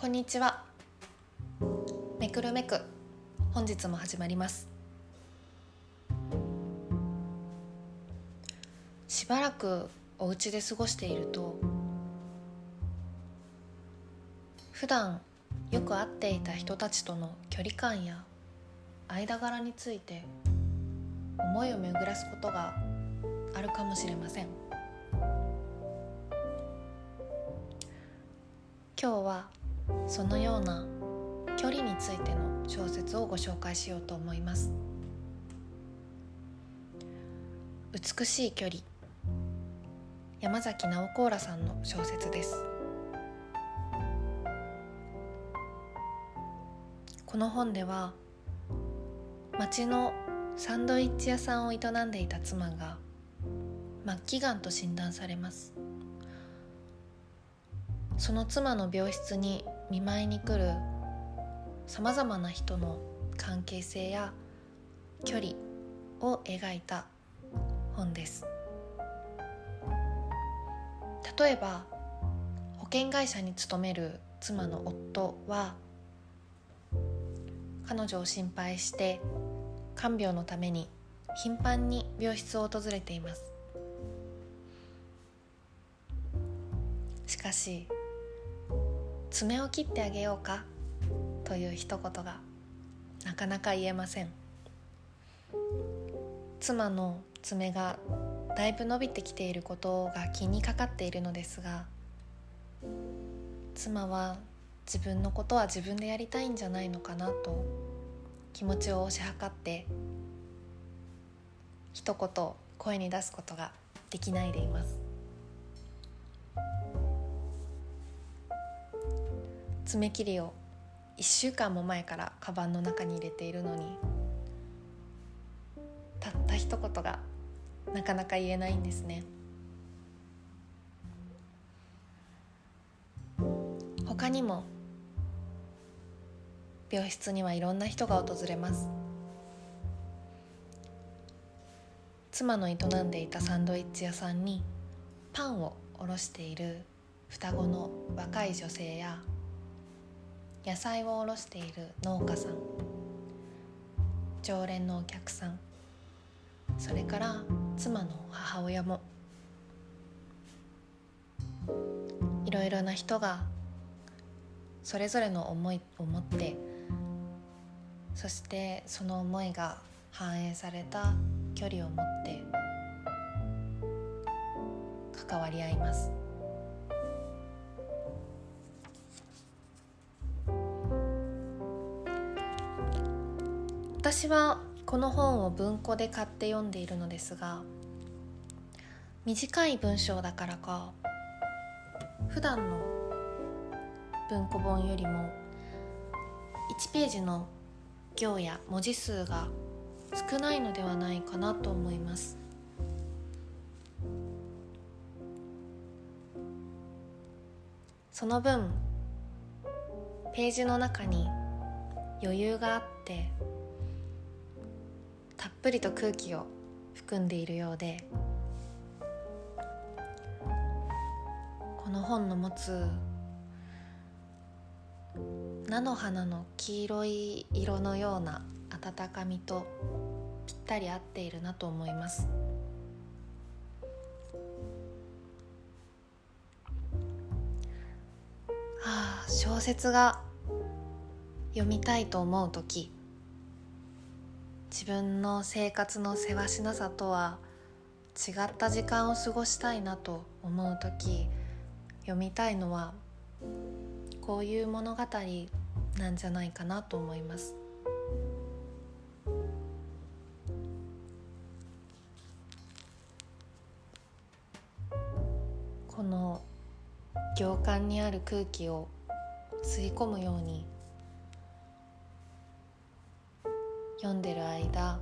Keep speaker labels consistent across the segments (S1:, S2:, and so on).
S1: こんにちは。めくるめく。本日も始まります。しばらくお家で過ごしていると普段よく会っていた人たちとの距離感や間柄について思いを巡らすことがあるかもしれません。今日はそのような距離についての小説をご紹介しようと思います。美しい距離。山崎直子らさんの小説です。この本では町のサンドイッチ屋さんを営んでいた妻が末期がんと診断されます。その妻の病室に見舞いに来るさまざまな人の関係性や距離を描いた本です。例えば保険会社に勤める妻の夫は彼女を心配して看病のために頻繁に病室を訪れています。しかし爪を切ってあげようかという一言がなかなか言えません。妻の爪がだいぶ伸びてきていることが気にかかっているのですが妻は自分のことは自分でやりたいんじゃないのかなと気持ちを押し量って一言声に出すことができないでいます。爪切りを1週間も前からカバンの中に入れているのにたった一言がなかなか言えないんですね。他にも病室にはいろんな人が訪れます。妻の営んでいたサンドイッチ屋さんにパンを卸している双子の若い女性や野菜を卸している農家さん。常連のお客さん。それから妻の母親も。いろいろな人がそれぞれの思いを持ってそしてその思いが反映された距離を持って関わり合います。私はこの本を文庫で買って読んでいるのですが短い文章だからか普段の文庫本よりも1ページの行や文字数が少ないのではないかなと思います。その分ページの中に余裕があってたっぷりと空気を含んでいるようでこの本の持つ菜の花の黄色い色のような温かみとぴったり合っているなと思います。ああ小説が読みたいと思う時自分の生活のせわしなさとは違った時間を過ごしたいなと思う時読みたいのはこういう物語なんじゃないかなと思います。この行間にある空気を吸い込むように読んでる間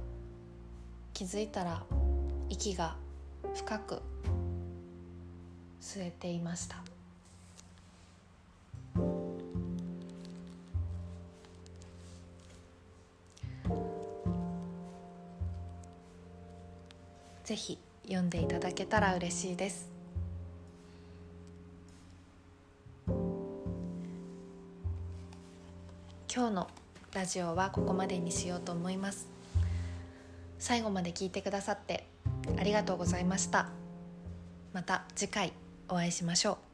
S1: 気づいたら息が深く吸えていました。ぜひ読んでいただけたら嬉しいです。今日のラジオはここまでにしようと思います。最後まで聞いてくださってありがとうございました。また次回お会いしましょう。